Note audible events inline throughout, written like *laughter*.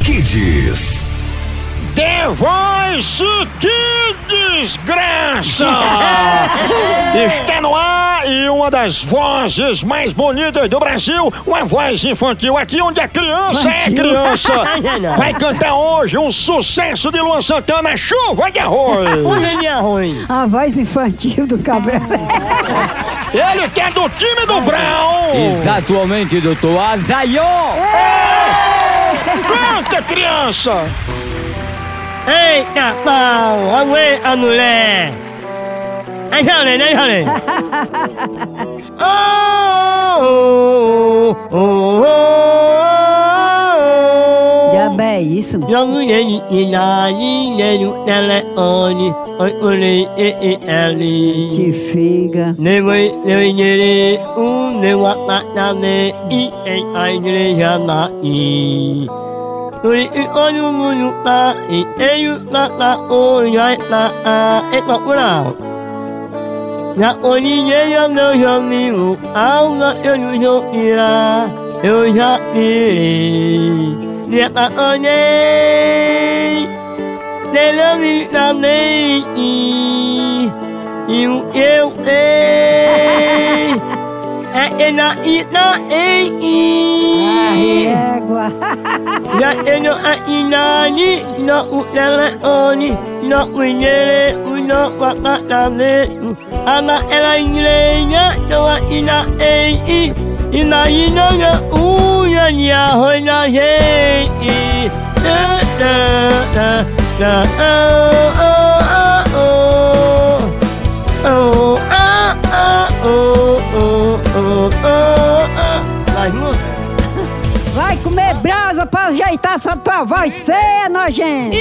Kids. The Voice que desgraça! *laughs* Está no ar e uma das vozes mais bonitas do Brasil, uma voz infantil aqui onde a criança é criança. *laughs* Vai cantar hoje um sucesso de Luan Santana, Chuva de Arroz. *laughs* De arroz? A voz infantil do Cabral. Ele que é do time do Brown. Exatamente, doutor Azaió! Canta, criança. Eita, pau! Aguê, a mulher! Aí, Jalen, aí, Jalen! *laughs* Oh, oh, oh, oh, isso? Jogo e na no telefone, oi, olhei, e, e. Te figa. Levei, levei, nele, um, levou a patame, e, em, a igreja lá, e. Oi, e, olha o mundo lá, e, e, o, lá, lá, oi, ai, lá, ah, e. Já olhei o meu amigo, alma eu não vou tirar, eu já virei. Já olhei, nela me também, e o eu ei, é na ina ei, Égua. já eu não a inani, não o telefone, não o nele, o não papatamento, ama ela inglesa, não a ina ei, ina ina ya uya nia hoina gente, da da da da oh oh oh oh ah ah oh oh oh oh oh Vai. Vai comer brasa pra ajeitar essa tua voz feia, nojenta.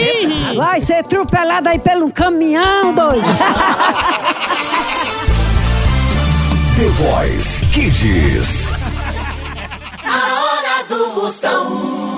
Vai ser atropelada aí pelo um caminhão, doido. *laughs* The Voice Kids. A hora do Moção.